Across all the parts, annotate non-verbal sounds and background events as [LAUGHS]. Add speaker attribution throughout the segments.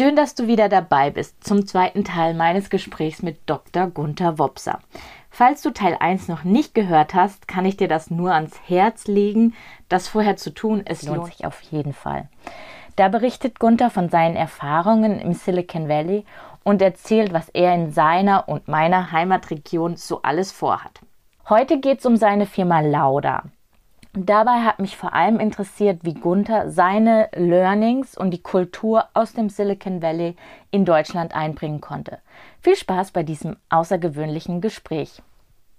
Speaker 1: Schön, dass du wieder dabei bist zum zweiten Teil meines Gesprächs mit Dr. Gunther Wopser. Falls du Teil 1 noch nicht gehört hast, kann ich dir das nur ans Herz legen, das vorher zu tun. Es lohnt sich auf jeden Fall. Da berichtet Gunther von seinen Erfahrungen im Silicon Valley und erzählt, was er in seiner und meiner Heimatregion so alles vorhat. Heute geht es um seine Firma Lauda. Dabei hat mich vor allem interessiert, wie Gunther seine Learnings und die Kultur aus dem Silicon Valley in Deutschland einbringen konnte. Viel Spaß bei diesem außergewöhnlichen Gespräch.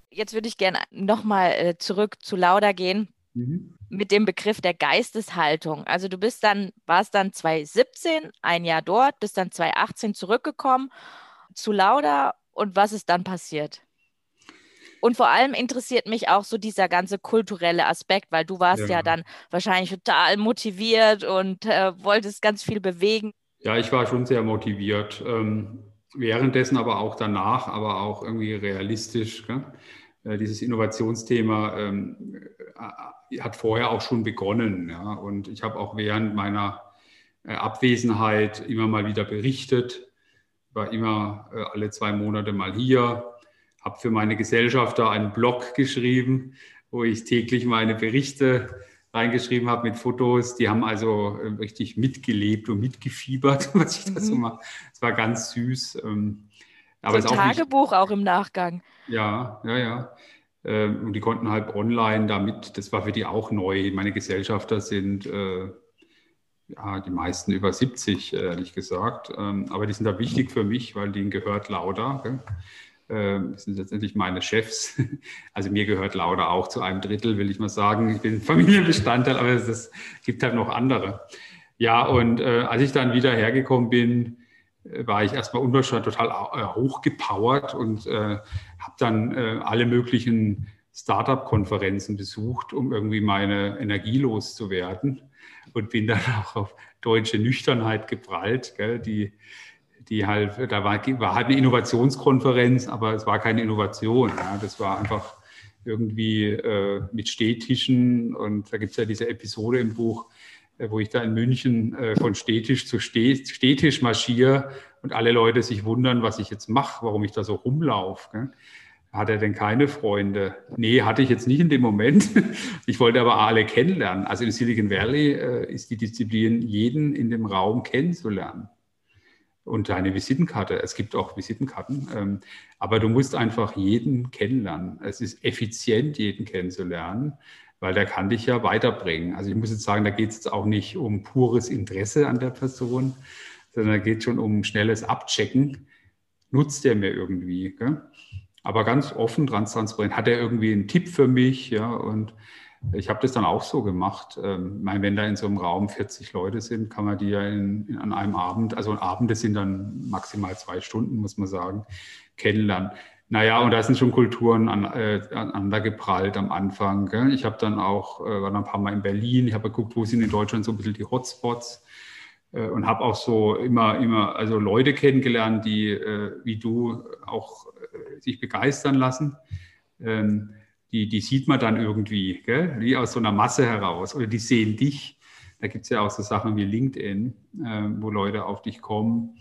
Speaker 1: Jetzt würde ich gerne nochmal äh, zurück zu Lauda gehen. Mhm. Mit dem Begriff der Geisteshaltung. Also du bist dann, warst dann 2017, ein Jahr dort, bist dann 2018 zurückgekommen zu Lauda und was ist dann passiert? Und vor allem interessiert mich auch so dieser ganze kulturelle Aspekt, weil du warst ja, ja dann wahrscheinlich total motiviert und äh, wolltest ganz viel bewegen.
Speaker 2: Ja, ich war schon sehr motiviert. Ähm, währenddessen, aber auch danach, aber auch irgendwie realistisch. Äh, dieses Innovationsthema ähm, äh, hat vorher auch schon begonnen. Ja? Und ich habe auch während meiner äh, Abwesenheit immer mal wieder berichtet, war immer äh, alle zwei Monate mal hier, habe für meine Gesellschafter einen Blog geschrieben, wo ich täglich meine Berichte reingeschrieben habe mit Fotos. Die haben also äh, richtig mitgelebt und mitgefiebert, [LAUGHS] was ich da so mhm. mache. Es war ganz süß. Ähm,
Speaker 1: aber so ein Tagebuch auch, nicht, auch, im Nachgang.
Speaker 2: Ja, ja, ja. Ähm, und die konnten halt online damit, das war für die auch neu. Meine Gesellschafter sind äh, ja, die meisten über 70, ehrlich gesagt. Ähm, aber die sind da wichtig für mich, weil denen gehört lauter. Gell? Ähm, das sind letztendlich meine Chefs. [LAUGHS] Also mir gehört Lauda auch zu einem Drittel, will ich mal sagen. Ich bin Familienbestandteil, aber es gibt halt noch andere. Ja, und äh, als ich dann wieder hergekommen bin, äh, war ich erstmal unwahrscheinlich total äh, hochgepowert und äh, habe dann äh, alle möglichen Startup-Konferenzen besucht, um irgendwie meine Energie loszuwerden und bin dann [LAUGHS] auch auf deutsche Nüchternheit geprallt, gell, die die halt, da war, war halt eine Innovationskonferenz, aber es war keine Innovation. Ja. Das war einfach irgendwie äh, mit Stehtischen und da gibt es ja diese Episode im Buch, äh, wo ich da in München äh, von Stehtisch zu Stehtisch marschiere und alle Leute sich wundern, was ich jetzt mache, warum ich da so rumlaufe. Hat er denn keine Freunde? Nee, hatte ich jetzt nicht in dem Moment. [LAUGHS] Ich wollte aber alle kennenlernen. Also in Silicon Valley äh, ist die Disziplin, jeden in dem Raum kennenzulernen und deine Visitenkarte. Es gibt auch Visitenkarten, ähm, aber du musst einfach jeden kennenlernen. Es ist effizient, jeden kennenzulernen, weil der kann dich ja weiterbringen. Also ich muss jetzt sagen, da geht es auch nicht um pures Interesse an der Person, sondern da geht schon um schnelles Abchecken. Nutzt der mir irgendwie? Gell? Aber ganz offen, transparent. Hat er irgendwie einen Tipp für mich? Ja, und ich habe das dann auch so gemacht. Ähm, meine, wenn da in so einem Raum 40 Leute sind, kann man die ja in, in, an einem Abend, also Abende sind dann maximal zwei Stunden, muss man sagen, kennenlernen. Naja, und da sind schon Kulturen an, äh, aneinander geprallt am Anfang. Gell? Ich habe dann auch, äh, war dann ein paar Mal in Berlin, ich habe geguckt, wo sind in Deutschland so ein bisschen die Hotspots äh, und habe auch so immer, immer, also Leute kennengelernt, die äh, wie du auch äh, sich begeistern lassen. Ähm, die, die sieht man dann irgendwie, gell? wie aus so einer Masse heraus. Oder die sehen dich. Da gibt es ja auch so Sachen wie LinkedIn, äh, wo Leute auf dich kommen.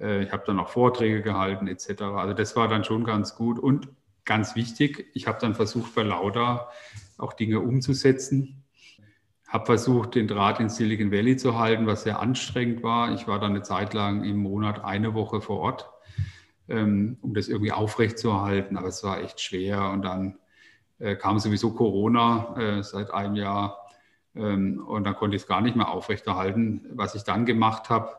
Speaker 2: Äh, ich habe dann auch Vorträge gehalten etc. Also das war dann schon ganz gut. Und ganz wichtig, ich habe dann versucht, bei Lauda auch Dinge umzusetzen. Habe versucht, den Draht in Silicon Valley zu halten, was sehr anstrengend war. Ich war dann eine Zeit lang im Monat eine Woche vor Ort, ähm, um das irgendwie aufrechtzuerhalten. Aber es war echt schwer. Und dann kam sowieso Corona äh, seit einem Jahr ähm, und dann konnte ich es gar nicht mehr aufrechterhalten. Was ich dann gemacht habe,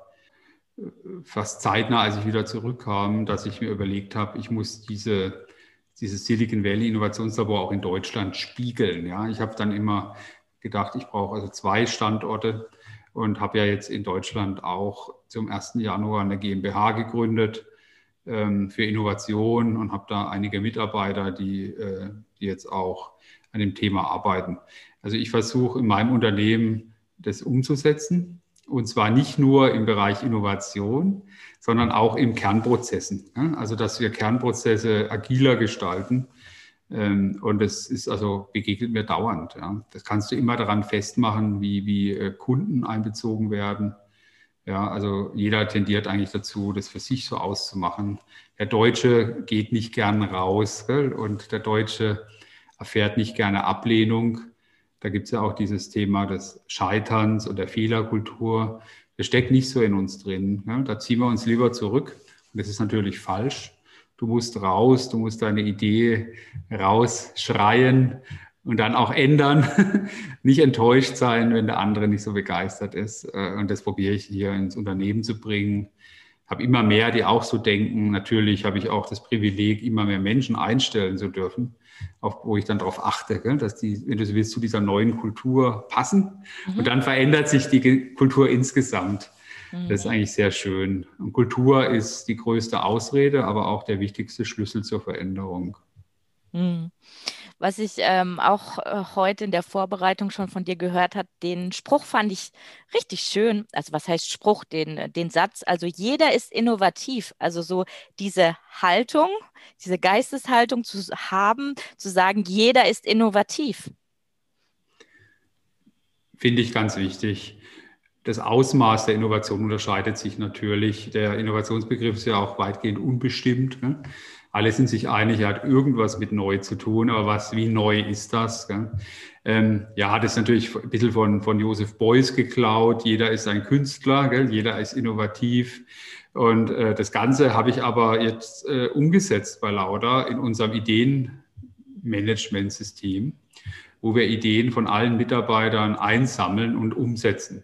Speaker 2: äh, fast zeitnah, als ich wieder zurückkam, dass ich mir überlegt habe, ich muss diese, dieses Silicon Valley Innovationslabor auch in Deutschland spiegeln. Ja, ich habe dann immer gedacht, ich brauche also zwei Standorte und habe ja jetzt in Deutschland auch zum 1. Januar eine GmbH gegründet für Innovation und habe da einige Mitarbeiter, die, äh, die jetzt auch an dem Thema arbeiten. Also ich versuche in meinem Unternehmen das umzusetzen und zwar nicht nur im Bereich Innovation, sondern auch im Kernprozessen. Also dass wir Kernprozesse agiler gestalten. Ähm, und das ist also begegnet mir dauernd. Das kannst du immer daran festmachen, wie, wie äh, Kunden einbezogen werden. Ja, also jeder tendiert eigentlich dazu, das für sich so auszumachen. Der Deutsche geht nicht gern raus gell? und der Deutsche erfährt nicht gerne Ablehnung. Da gibt es ja auch dieses Thema des Scheiterns und der Fehlerkultur. Das steckt nicht so in uns drin. Ne? Da ziehen wir uns lieber zurück. Und das ist natürlich falsch. Du musst raus, du musst deine Idee rausschreien und dann auch ändern. [LAUGHS] nicht enttäuscht sein, wenn der andere nicht so begeistert ist. Äh, und das probiere ich hier ins Unternehmen zu bringen. Habe immer mehr, die auch so denken. Natürlich habe ich auch das Privileg, immer mehr Menschen einstellen zu dürfen auf, wo ich dann darauf achte, dass die, wenn du so willst, zu dieser neuen Kultur passen. Mhm. Und dann verändert sich die Kultur insgesamt. Mhm. Das ist eigentlich sehr schön. Und Kultur ist die größte Ausrede, aber auch der wichtigste Schlüssel zur Veränderung.
Speaker 1: Mhm. Was ich ähm, auch äh, heute in der Vorbereitung schon von dir gehört habe, den Spruch fand ich richtig schön. Also was heißt Spruch? Den, den Satz, also jeder ist innovativ. Also so diese Haltung, diese Geisteshaltung zu haben, zu sagen, jeder ist innovativ.
Speaker 2: Finde ich ganz wichtig. Das Ausmaß der Innovation unterscheidet sich natürlich. Der Innovationsbegriff ist ja auch weitgehend unbestimmt. Ne? Alle sind sich einig, er hat irgendwas mit neu zu tun, aber was, wie neu ist das? Ähm, ja, das ist natürlich ein bisschen von, von Josef Beuys geklaut. Jeder ist ein Künstler, gell? jeder ist innovativ. Und äh, das Ganze habe ich aber jetzt äh, umgesetzt bei Lauda in unserem Ideenmanagementsystem, wo wir Ideen von allen Mitarbeitern einsammeln und umsetzen.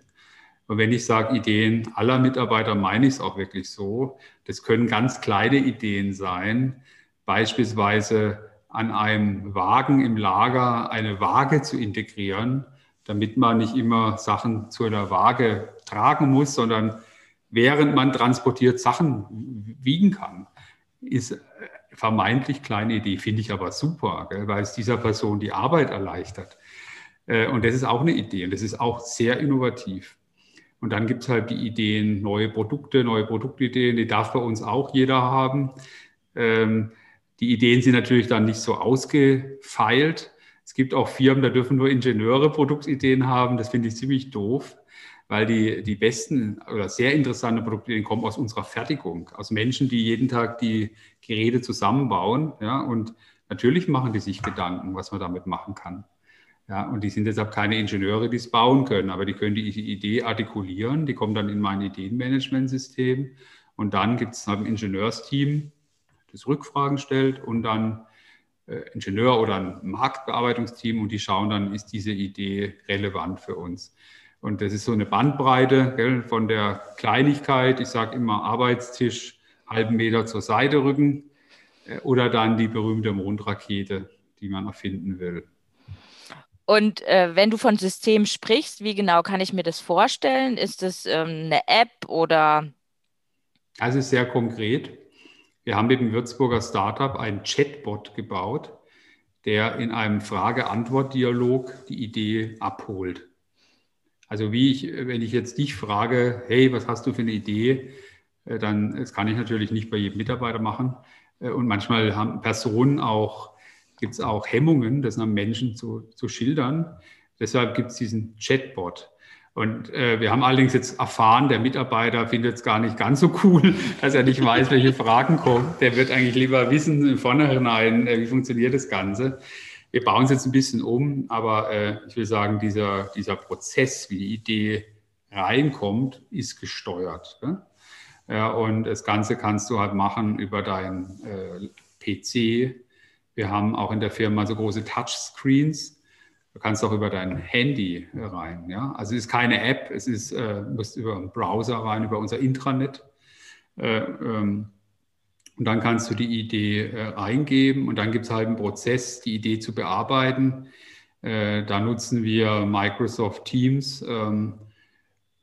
Speaker 2: Und wenn ich sage Ideen aller Mitarbeiter, meine ich es auch wirklich so. Das können ganz kleine Ideen sein, beispielsweise an einem Wagen im Lager eine Waage zu integrieren, damit man nicht immer Sachen zu einer Waage tragen muss, sondern während man transportiert Sachen wiegen kann. Ist vermeintlich kleine Idee, finde ich aber super, gell, weil es dieser Person die Arbeit erleichtert. Äh, und das ist auch eine Idee und das ist auch sehr innovativ. Und dann gibt es halt die Ideen, neue Produkte, neue Produktideen, die darf bei uns auch jeder haben. Ähm, die Ideen sind natürlich dann nicht so ausgefeilt. Es gibt auch Firmen, da dürfen nur Ingenieure Produktideen haben. Das finde ich ziemlich doof, weil die, die besten oder sehr interessante Produktideen kommen aus unserer Fertigung, aus Menschen, die jeden Tag die Geräte zusammenbauen. Ja, und natürlich machen die sich Gedanken, was man damit machen kann. Ja, und die sind deshalb keine Ingenieure, die es bauen können, aber die können die Idee artikulieren, die kommen dann in mein Ideenmanagementsystem und dann gibt es ein Ingenieursteam, das Rückfragen stellt und dann äh, Ingenieur oder ein Marktbearbeitungsteam und die schauen dann, ist diese Idee relevant für uns. Und das ist so eine Bandbreite gell, von der Kleinigkeit, ich sage immer Arbeitstisch, halben Meter zur Seite rücken äh, oder dann die berühmte Mondrakete, die man erfinden will.
Speaker 1: Und äh, wenn du von System sprichst, wie genau kann ich mir das vorstellen? Ist das ähm, eine App oder?
Speaker 2: Also sehr konkret. Wir haben mit dem Würzburger Startup einen Chatbot gebaut, der in einem Frage-Antwort-Dialog die Idee abholt. Also wie ich, wenn ich jetzt dich frage, hey, was hast du für eine Idee, äh, dann das kann ich natürlich nicht bei jedem Mitarbeiter machen. Äh, und manchmal haben Personen auch gibt es auch Hemmungen, das einem Menschen zu, zu schildern. Deshalb gibt es diesen Chatbot. Und äh, wir haben allerdings jetzt erfahren, der Mitarbeiter findet es gar nicht ganz so cool, [LAUGHS] dass er nicht weiß, welche Fragen kommen. Der wird eigentlich lieber wissen im Vornherein, äh, wie funktioniert das Ganze. Wir bauen es jetzt ein bisschen um, aber äh, ich will sagen, dieser, dieser Prozess, wie die Idee reinkommt, ist gesteuert. Ne? Ja, und das Ganze kannst du halt machen über deinen äh, PC, wir haben auch in der Firma so große Touchscreens. Du kannst auch über dein Handy rein. Ja? Also es ist keine App, es ist, äh, du musst über einen Browser rein, über unser Intranet. Äh, ähm, und dann kannst du die Idee äh, eingeben und dann gibt es halt einen Prozess, die Idee zu bearbeiten. Äh, da nutzen wir Microsoft Teams. Ähm,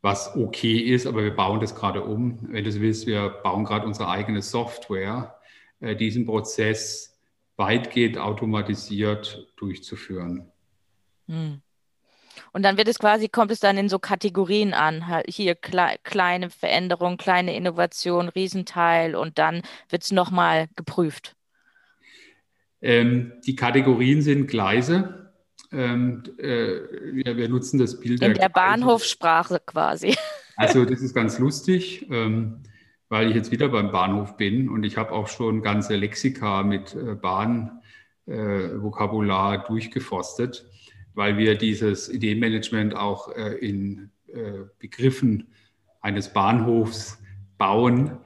Speaker 2: was okay ist, aber wir bauen das gerade um. Wenn du so willst, wir bauen gerade unsere eigene Software, äh, diesen Prozess weitgehend automatisiert durchzuführen. Hm.
Speaker 1: Und dann wird es quasi, kommt es dann in so Kategorien an. Hier kle kleine Veränderung, kleine Innovation, Riesenteil und dann wird es nochmal geprüft.
Speaker 2: Ähm, die Kategorien sind Gleise. Ähm, äh, wir, wir, nutzen das Bild
Speaker 1: in der, der Bahnhofssprache quasi.
Speaker 2: Also das ist ganz lustig, ähm, weil ich jetzt wieder beim Bahnhof bin und ich habe auch schon ganze Lexika mit äh, Bahnvokabular äh, durchgeforstet weil wir dieses Ideenmanagement auch äh, in äh, Begriffen eines Bahnhofs bauen.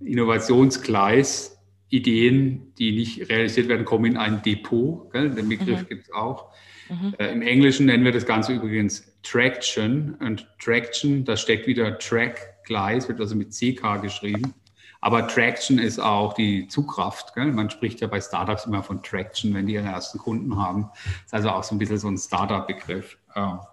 Speaker 2: Innovationsgleis, Ideen, die nicht realisiert werden, kommen in ein Depot. Gell? Den Begriff mhm. gibt es auch. Mhm. Äh, Im Englischen nennen wir das Ganze übrigens Traction. Und Traction, da steckt wieder Track, Gleis, wird also mit CK geschrieben. Aber Traction ist auch die Zugkraft. Gell? Man spricht ja bei Startups immer von Traction, wenn die ihren ersten Kunden haben. Das ist also auch so ein bisschen so ein Startup-Begriff. Ja.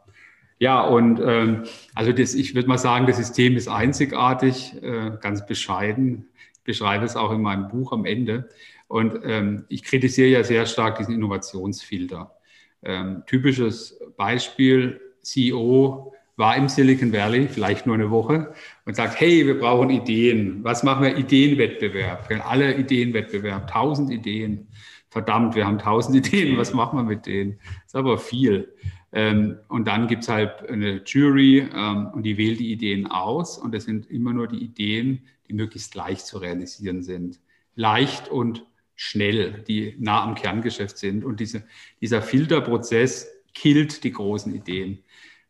Speaker 2: ja, und ähm, also das, ich würde mal sagen, das System ist einzigartig, äh, ganz bescheiden. Ich beschreibe es auch in meinem Buch am Ende. Und ähm, ich kritisiere ja sehr stark diesen Innovationsfilter. Ähm, typisches Beispiel, CEO war im Silicon Valley, vielleicht nur eine Woche, und sagt, hey, wir brauchen Ideen. Was machen wir? Ideenwettbewerb. Alle Ideenwettbewerb, tausend Ideen. Verdammt, wir haben tausend [LAUGHS] Ideen, was machen wir mit denen? Ist aber viel. Ähm, und dann gibt es halt eine Jury ähm, und die wählt die Ideen aus. Und das sind immer nur die Ideen, die möglichst leicht zu realisieren sind. Leicht und schnell, die nah am Kerngeschäft sind. Und diese, dieser Filterprozess killt die großen Ideen.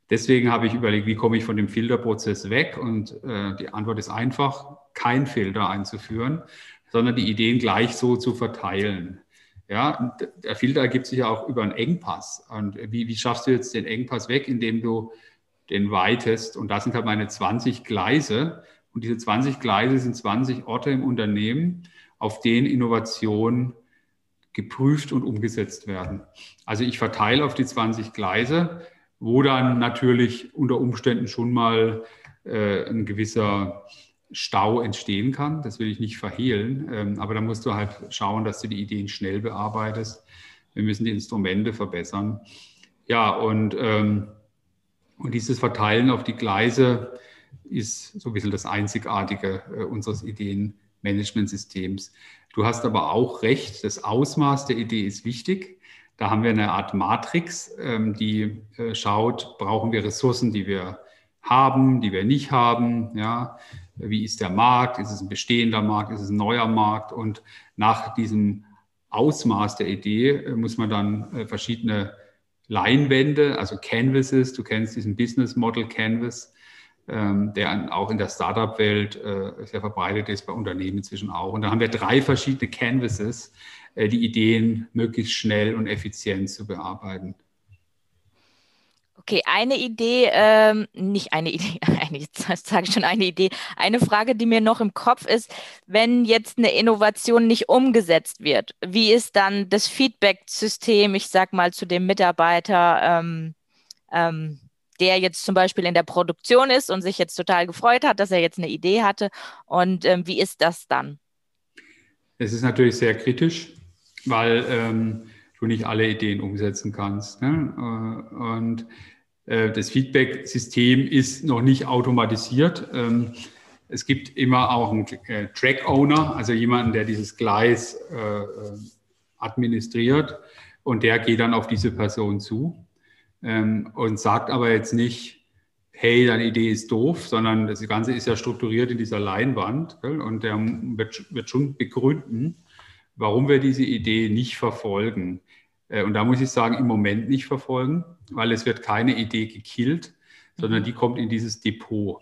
Speaker 2: Deswegen habe ich überlegt, wie komme ich von dem Filterprozess weg? Und äh, die Antwort ist einfach, kein Filter einzuführen, sondern die Ideen gleich so zu verteilen. Ja, der Filter ergibt sich ja auch über einen Engpass. Und wie, wie schaffst du jetzt den Engpass weg, indem du den weitest? Und das sind halt meine 20 Gleise. Und diese 20 Gleise sind 20 Orte im Unternehmen, auf denen Innovationen geprüft und umgesetzt werden. Also ich verteile auf die 20 Gleise wo dann natürlich unter Umständen schon mal äh, ein gewisser Stau entstehen kann. Das will ich nicht verhehlen. Ähm, aber da musst du halt schauen, dass du die Ideen schnell bearbeitest. Wir müssen die Instrumente verbessern. Ja, und, ähm, und dieses Verteilen auf die Gleise ist so ein bisschen das Einzigartige äh, unseres Ideenmanagementsystems. Du hast aber auch recht, das Ausmaß der Idee ist wichtig. Da haben wir eine Art Matrix, ähm, die äh, schaut, brauchen wir Ressourcen, die wir haben, die wir nicht haben. Ja? Wie ist der Markt? Ist es ein bestehender Markt? Ist es ein neuer Markt? Und nach diesem Ausmaß der Idee äh, muss man dann äh, verschiedene Leinwände, also Canvases, du kennst diesen Business Model Canvas, der auch in der Startup-Welt sehr verbreitet ist, bei Unternehmen inzwischen auch. Und da haben wir drei verschiedene Canvases, äh, die Ideen möglichst schnell und effizient zu bearbeiten.
Speaker 1: Okay, eine Idee, ähm, nicht eine Idee, [LAUGHS] eine, jetzt sage ich schon eine Idee. Eine Frage, die mir noch im Kopf ist, wenn jetzt eine Innovation nicht umgesetzt wird, wie ist dann das Feedback-System, ich sage mal, zu dem Mitarbeiter, ähm, ähm, der jetzt zum Beispiel in der Produktion ist und sich jetzt total gefreut hat, dass er jetzt eine Idee hatte? Und ähm, wie ist das dann?
Speaker 2: Es ist natürlich sehr kritisch weil ähm, du nicht alle Ideen umsetzen kannst. Ne? Äh, und äh, das Feedback-System ist noch nicht automatisiert. Ähm, es gibt immer auch einen äh, Track-Owner, also jemanden, der dieses Gleis äh, äh, administriert und der geht dann auf diese Person zu ähm, und sagt aber jetzt nicht, hey, deine Idee ist doof, sondern das Ganze ist ja strukturiert in dieser Leinwand gell? und der wird, wird schon begründen, warum wir diese Idee nicht verfolgen. Äh, und da muss ich sagen, im Moment nicht verfolgen, weil es wird keine Idee gekillt, sondern mhm. die kommt in dieses Depot.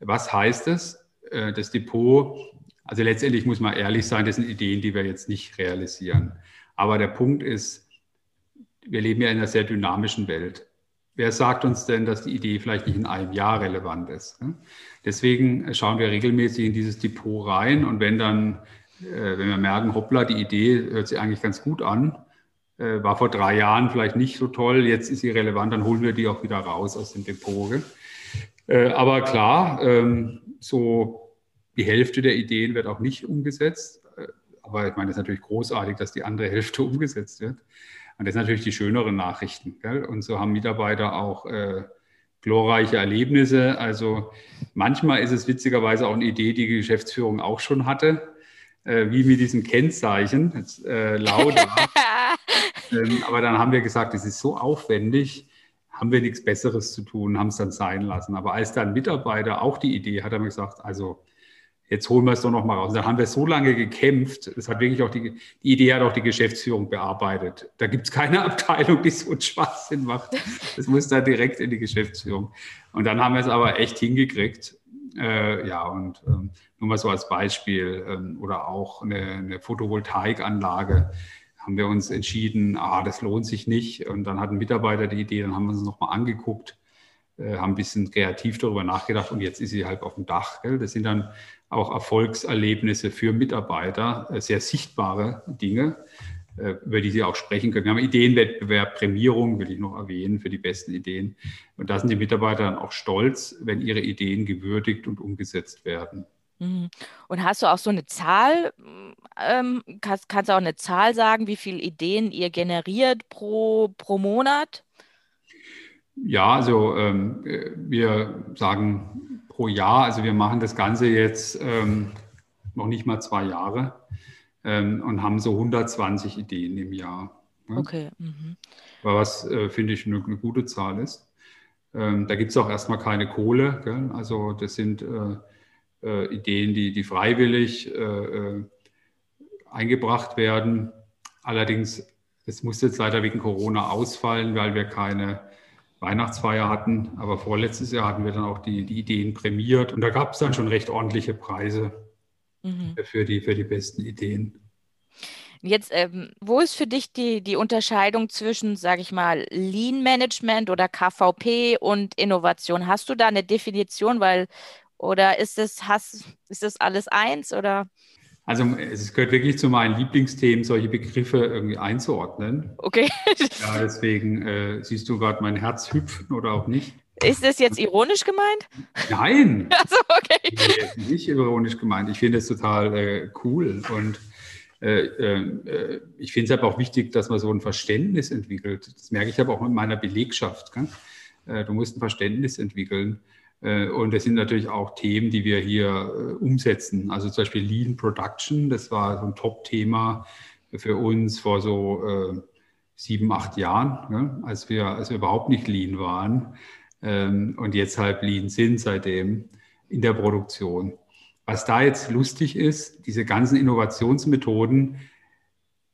Speaker 2: Was heißt das? Äh, das Depot, also letztendlich muss man ehrlich sein, das sind Ideen, die wir jetzt nicht realisieren. Aber der Punkt ist, wir leben ja in einer sehr dynamischen Welt. Wer sagt uns denn, dass die Idee vielleicht nicht in einem Jahr relevant ist? Deswegen schauen wir regelmäßig in dieses Depot rein und wenn dann äh, wenn wir merken, hoppla, die Idee hört sich eigentlich ganz gut an, äh, war vor drei Jahren vielleicht nicht so toll, jetzt ist sie relevant, dann holen wir die auch wieder raus aus dem Depot. Äh, aber klar, ähm, so die Hälfte der Ideen wird auch nicht umgesetzt. Aber ich meine, es ist natürlich großartig, dass die andere Hälfte [LAUGHS] umgesetzt wird. Und das sind natürlich die schöneren Nachrichten. Gell? Und so haben Mitarbeiter auch äh, glorreiche Erlebnisse. Also manchmal ist es witzigerweise auch eine Idee, die die Geschäftsführung auch schon hatte, äh, wie mit diesem Kennzeichen, jetzt, äh, Lauda. [LAUGHS] ähm, aber dann haben wir gesagt, es ist so aufwendig, haben wir nichts Besseres zu tun, haben es dann sein lassen. Aber als dann Mitarbeiter auch die Idee hat, haben wir gesagt, also jetzt holen wir es doch noch mal raus. Dann haben wir so lange gekämpft. Das hat wirklich auch die, die Idee hat auch die Geschäftsführung bearbeitet. Da gibt es keine [LAUGHS] Abteilung, die so einen Schwachsinn macht. Das muss da direkt in die Geschäftsführung. Und dann haben wir es aber echt hingekriegt. Äh, ja, und ähm, nur mal so als Beispiel ähm, oder auch eine, eine Photovoltaikanlage haben wir uns entschieden, ah, das lohnt sich nicht. Und dann hat ein Mitarbeiter die Idee, dann haben wir uns nochmal angeguckt, äh, haben ein bisschen kreativ darüber nachgedacht und jetzt ist sie halt auf dem Dach. Gell? Das sind dann auch Erfolgserlebnisse für Mitarbeiter, äh, sehr sichtbare Dinge, äh, über die sie auch sprechen können. Wir haben Ideenwettbewerb, Prämierung, will ich noch erwähnen, für die besten Ideen. Und da sind die Mitarbeiter dann auch stolz, wenn ihre Ideen gewürdigt und umgesetzt werden.
Speaker 1: Mhm. Und hast du auch so eine Zahl, ähm, kannst, kannst du auch eine Zahl sagen, wie viele Ideen ihr generiert pro, pro Monat?
Speaker 2: Ja, also ähm, äh, wir sagen pro Jahr. Also wir machen das Ganze jetzt ähm, noch nicht mal zwei Jahre ähm, und haben so 120 Ideen im Jahr.
Speaker 1: Ne? Okay. Mhm.
Speaker 2: Was, äh, finde ich, eine, eine, gute Zahl ist. Ähm, da gibt es auch erstmal keine Kohle. Gell? Also das sind äh, äh, Ideen, die, die freiwillig äh, äh, eingebracht werden. Allerdings, es muss jetzt leider wegen Corona ausfallen, weil wir keine Weihnachtsfeier hatten. Aber vorletztes Jahr hatten wir dann auch die, die Ideen prämiert und da gab es dann schon recht ordentliche Preise mhm. für, die, für die besten Ideen.
Speaker 1: Jetzt, ähm, wo ist für dich die, die Unterscheidung zwischen, sage ich mal, Lean Management oder KVP und Innovation? Hast du da eine Definition, weil oder ist das, hast, ist das alles eins oder?
Speaker 2: Also es gehört wirklich zu meinen Lieblingsthemen, solche Begriffe irgendwie einzuordnen.
Speaker 1: Okay. [LAUGHS]
Speaker 2: Ja, deswegen äh, siehst du gerade mein Herz hüpfen oder auch nicht.
Speaker 1: Ist das jetzt ironisch gemeint?
Speaker 2: Nein. [LAUGHS]
Speaker 1: Also okay.
Speaker 2: Nee, nicht ironisch gemeint. Ich finde es total äh, cool und äh, äh, ich finde es aber auch wichtig, dass man so ein Verständnis entwickelt. Das merke ich aber auch mit meiner Belegschaft. Äh, du musst ein Verständnis entwickeln. Äh, und das sind natürlich auch Themen, die wir hier äh, umsetzen. Also zum Beispiel Lean Production, das war so ein Top-Thema für uns vor so äh, sieben, acht Jahren, ne? als, wir, als wir überhaupt nicht Lean waren ähm, und jetzt halt Lean sind seitdem in der Produktion. Was da jetzt lustig ist, diese ganzen Innovationsmethoden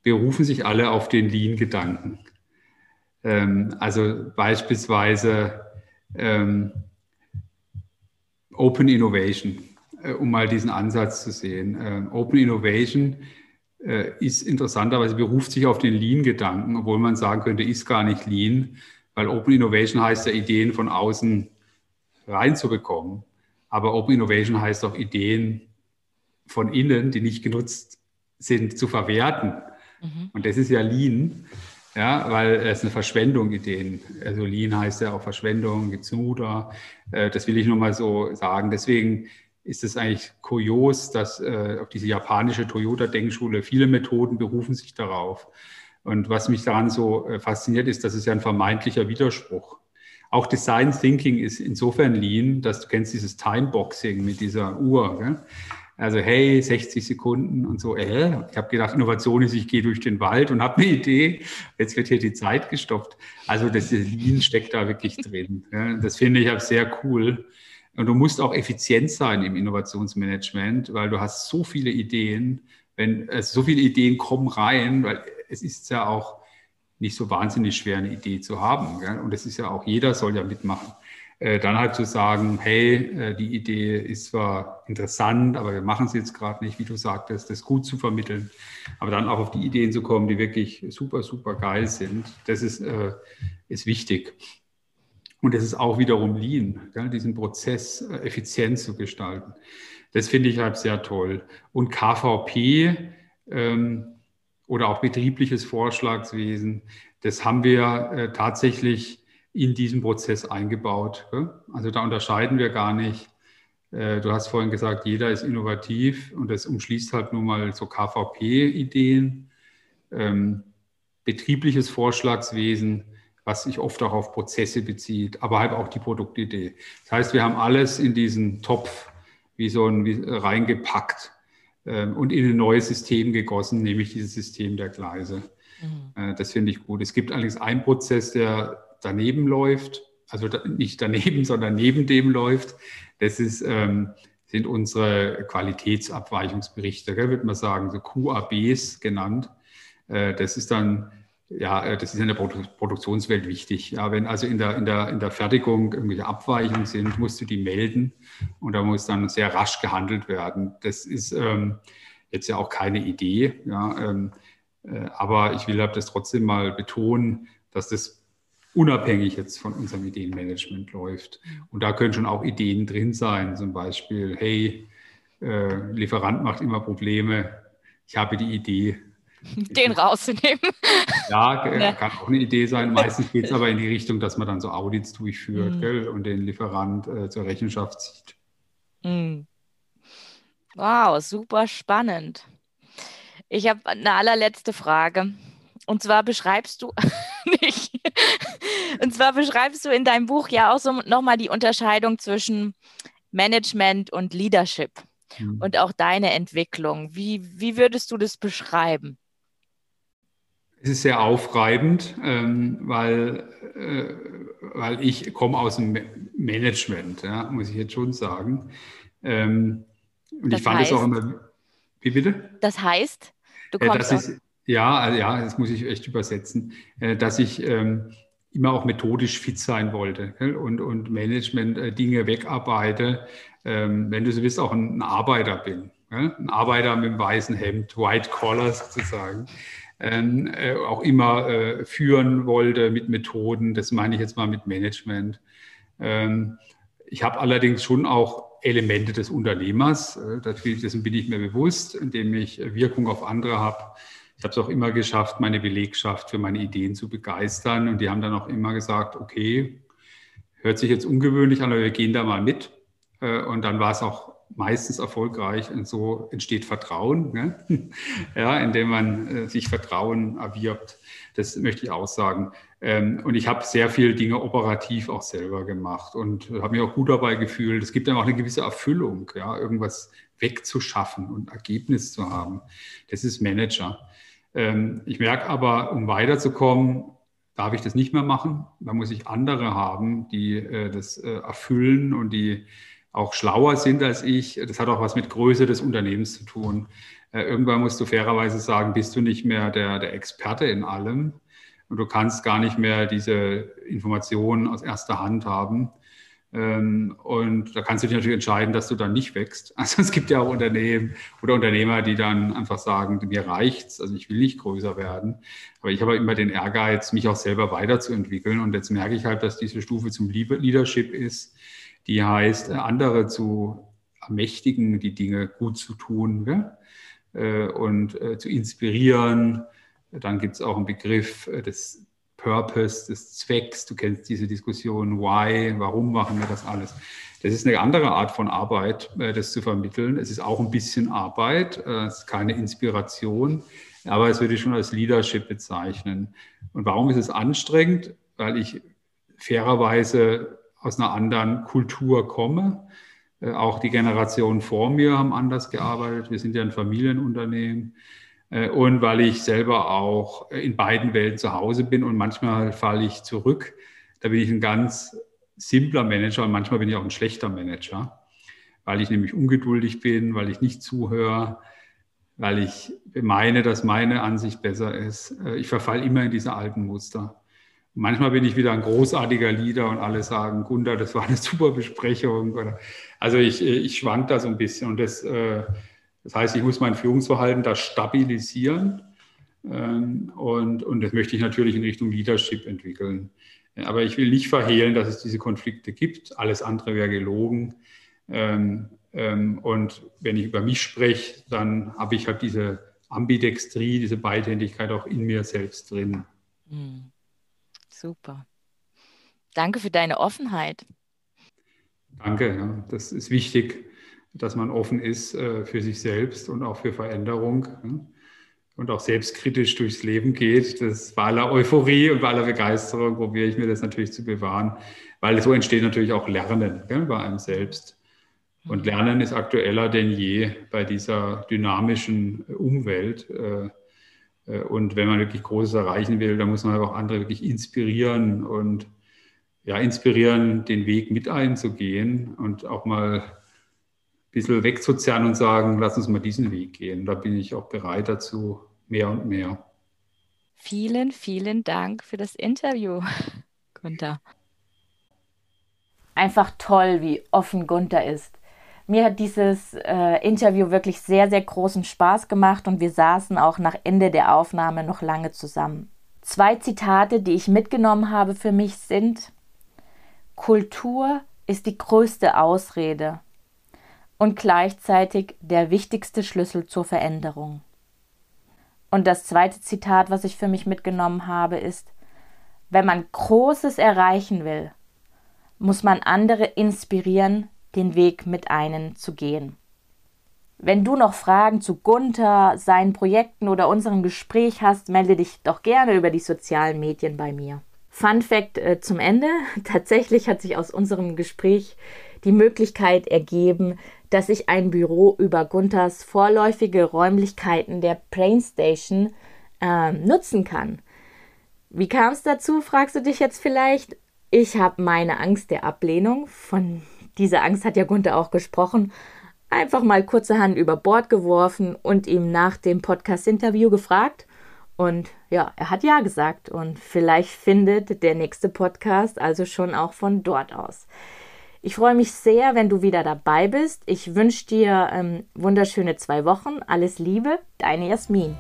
Speaker 2: berufen sich alle auf den Lean-Gedanken. Ähm, also beispielsweise ähm, Open Innovation, äh, um mal diesen Ansatz zu sehen. Ähm, Open Innovation äh, ist interessanterweise beruft sich auf den Lean-Gedanken, obwohl man sagen könnte, ist gar nicht Lean, weil Open Innovation heißt ja, Ideen von außen reinzubekommen. Aber Open Innovation heißt auch, Ideen von innen, die nicht genutzt sind, zu verwerten. Mhm. Und das ist ja Lean. Ja, weil es eine Verschwendung Ideen. Also Lean heißt ja auch Verschwendung, gibt's Mutter. Äh, das will ich nur mal so sagen. Deswegen ist es eigentlich kurios, dass äh, auf diese japanische Toyota-Denkschule viele Methoden berufen sich darauf. Und was mich daran so äh, fasziniert, ist, dass es ja ein vermeintlicher Widerspruch. Auch Design Thinking ist insofern Lean, dass du kennst dieses Timeboxing mit dieser Uhr. Gell? Also hey, 60 Sekunden und so. Äh, ich habe gedacht, Innovation ist, ich gehe durch den Wald und habe eine Idee. Jetzt wird hier die Zeit gestoppt. Also das Lean steckt da wirklich drin. Das finde ich auch sehr cool. Und du musst auch effizient sein im Innovationsmanagement, weil du hast so viele Ideen. Wenn also so viele Ideen kommen rein, weil es ist ja auch nicht so wahnsinnig schwer, eine Idee zu haben. Gell? Und es ist ja auch, jeder soll ja mitmachen. Äh, dann halt zu sagen, hey, äh, die Idee ist zwar interessant, aber wir machen es jetzt gerade nicht, wie du sagtest, das gut zu vermitteln, aber dann auch auf die Ideen zu kommen, die wirklich super, super geil sind, das ist, äh, ist wichtig. Und das ist auch wiederum Lean, diesen Prozess effizient zu gestalten. Das finde ich halt sehr toll. Und KVP ähm, oder auch betriebliches Vorschlagswesen, das haben wir tatsächlich in diesen Prozess eingebaut. Also da unterscheiden wir gar nicht. Äh, du hast vorhin gesagt, jeder ist innovativ und das umschließt halt nur mal so KVP-Ideen, ähm, betriebliches Vorschlagswesen, was sich oft auch auf Prozesse bezieht, aber halt auch die Produktidee. Das heißt, wir haben alles in diesen Topf wie so ein wie reingepackt ähm, und in ein neues System gegossen, nämlich dieses System der Gleise. Mhm. Äh, das finde ich gut. Es gibt allerdings einen Prozess, der daneben läuft, also nicht daneben, [LAUGHS] sondern neben dem läuft. Das ist, ähm, sind unsere Qualitätsabweichungsberichte, gell, würde man sagen, so QABs genannt. Äh, das ist dann ja, äh, das ist in der Produ Produktionswelt wichtig. Ja, wenn also in der, in, der, in der Fertigung irgendwelche Abweichungen sind, musst du die melden und da muss dann sehr rasch gehandelt werden. Das ist ähm, jetzt ja auch keine Idee, ja, ähm, äh, aber ich will halt das trotzdem mal betonen, dass das unabhängig jetzt von unserem Ideenmanagement läuft. Und da können schon auch Ideen drin sein, zum Beispiel, hey, äh, Lieferant macht immer Probleme, ich habe die Idee,
Speaker 1: den rauszunehmen.
Speaker 2: Ja, ja, kann auch eine Idee sein. Meistens geht es aber in die Richtung, dass man dann so Audits durchführt mhm. gell, und den Lieferant äh, zur Rechenschaft zieht.
Speaker 1: Mhm. Wow, super spannend. Ich habe eine allerletzte Frage. Und zwar beschreibst du. Und zwar beschreibst du in deinem Buch ja auch so nochmal die Unterscheidung zwischen Management und Leadership mhm. und auch deine Entwicklung. Wie, wie würdest du das beschreiben?
Speaker 2: Es ist sehr aufreibend, ähm, weil, äh, weil ich komme aus dem Management, ja, muss ich jetzt schon sagen. Ähm, und das ich fand es auch immer.
Speaker 1: Wie bitte? Das heißt,
Speaker 2: du kommst. Äh, ist, ja, also, ja, das muss ich echt übersetzen, äh, dass ich ähm, immer auch methodisch fit sein wollte und, und Management äh, wegarbeite, ähm, wenn du so willst, auch ein, Arbeiter bin. Ein Arbeiter mit dem weißen Hemd, White Collar sozusagen ähm, äh, auch immer führen wollte mit Methoden. Das meine ich jetzt mal mit Management. Ich habe allerdings schon auch Elemente des Unternehmers, dessen bin ich mir bewusst, indem ich Wirkung auf andere habe. Habe es auch immer geschafft, meine Belegschaft für meine Ideen zu begeistern. Und die haben dann auch immer gesagt, okay, hört sich jetzt ungewöhnlich an, aber wir gehen da mal mit. Äh, und dann war es auch meistens erfolgreich und so entsteht Vertrauen, ne? [LAUGHS] ja, indem man äh, sich Vertrauen erwirbt. Das möchte ich auch sagen. Ähm, und ich habe sehr viele Dinge operativ auch selber gemacht und habe mich auch gut dabei gefühlt. Es gibt dann auch eine gewisse Erfüllung, ja, irgendwas wegzuschaffen und Ergebnis zu haben. Das ist Manager. Ähm, ich merke aber, um weiterzukommen, darf ich das nicht mehr machen. Da muss ich andere haben, die äh, das äh, erfüllen und die auch schlauer sind als ich. Das hat auch was mit Größe des Unternehmens zu tun. Äh, irgendwann musst du fairerweise sagen, bist du nicht mehr der, der Experte in allem und du kannst gar nicht mehr diese Informationen aus erster Hand haben. Ähm, und da kannst du dich natürlich entscheiden, dass du dann nicht wächst. [LAUGHS] Also es gibt ja auch Unternehmen oder Unternehmer, die dann einfach sagen, mir reicht's, also ich will nicht größer werden. Aber ich habe immer den Ehrgeiz, mich auch selber weiterzuentwickeln. Und jetzt merke ich halt, dass diese Stufe zum Leadership ist, die heißt, äh, andere zu ermächtigen, die Dinge gut zu tun ja? Äh, und äh, zu inspirieren. Dann gibt es auch einen Begriff des Purpose, des Zwecks. Du kennst diese Diskussion, why, warum machen wir das alles? Das ist eine andere Art von Arbeit, das zu vermitteln. Es ist auch ein bisschen Arbeit, es ist keine Inspiration, aber es würde ich schon als Leadership bezeichnen. Und warum ist es anstrengend? Weil ich fairerweise aus einer anderen Kultur komme. Äh, auch die Generationen vor mir haben anders gearbeitet. Wir sind ja ein Familienunternehmen. Äh, und weil ich selber auch in beiden Welten zu Hause bin und manchmal falle ich zurück. Da bin ich ein ganz simpler Manager und manchmal bin ich auch ein schlechter Manager, weil ich nämlich ungeduldig bin, weil ich nicht zuhöre, weil ich meine, dass meine Ansicht besser ist. Äh, ich verfalle immer in diese alten Muster. Manchmal bin ich wieder ein großartiger Leader und alle sagen, Gunda, das war eine [LAUGHS] super Besprechung. Also ich, ich schwank da so ein bisschen und das, äh, das heißt, ich muss mein Führungsverhalten da stabilisieren ähm, und, und das möchte ich natürlich in Richtung Leadership entwickeln. Aber ich will nicht verhehlen, dass es diese Konflikte gibt. Alles andere wäre gelogen. Ähm, ähm, und wenn ich über mich spreche, dann habe ich halt diese Ambidextrie, diese Beidhändigkeit auch in mir selbst drin. Mhm.
Speaker 1: Super. Danke für deine Offenheit.
Speaker 2: Danke, ja. das ist wichtig, dass man offen ist äh, für sich selbst und auch für Veränderung. Und auch selbstkritisch durchs Leben geht. Das bei aller Euphorie und bei aller Begeisterung probiere ich mir das natürlich zu bewahren, weil so entsteht natürlich auch Lernen gell, bei einem selbst. Und mhm. Lernen ist aktueller denn je bei dieser dynamischen Umwelt. Äh, äh, und wenn man wirklich Großes erreichen will, dann muss man auch andere wirklich inspirieren und ja, inspirieren, den Weg mit einzugehen und auch mal bisschen wegzuzerren und sagen, lass uns mal diesen Weg gehen. Da bin ich auch bereit dazu, mehr und mehr.
Speaker 1: Vielen, vielen Dank für das Interview, [LAUGHS] Gunther. Einfach toll, wie offen Gunther ist. Mir hat dieses äh, Interview wirklich sehr, sehr großen Spaß gemacht und wir saßen auch nach Ende der Aufnahme noch lange zusammen. Zwei Zitate, die ich mitgenommen habe für mich sind, Kultur ist die größte Ausrede und gleichzeitig der wichtigste Schlüssel zur Veränderung. Und das zweite Zitat, was ich für mich mitgenommen habe, ist, wenn man Großes erreichen will, muss man andere inspirieren, den Weg mit einen zu gehen. Wenn du noch Fragen zu Gunther, seinen Projekten oder unserem Gespräch hast, melde dich doch gerne über die sozialen Medien bei mir. Fun Fact äh, zum Ende. [LAUGHS] Tatsächlich hat sich aus unserem Gespräch die Möglichkeit ergeben, dass ich ein Büro über Gunthers vorläufige Räumlichkeiten der Brain Station äh, nutzen kann. Wie kam es dazu, fragst du dich jetzt vielleicht? Ich habe meine Angst der Ablehnung von diese Angst hat ja Gunther auch gesprochen, einfach mal kurzerhand über Bord geworfen und ihm nach dem Podcast-Interview gefragt. Und ja, er hat ja gesagt und vielleicht findet der nächste Podcast also schon auch von dort aus. Ich freue mich sehr, wenn du wieder dabei bist. Ich wünsche dir ähm, wunderschöne zwei Wochen. Alles Liebe, deine Jasmin.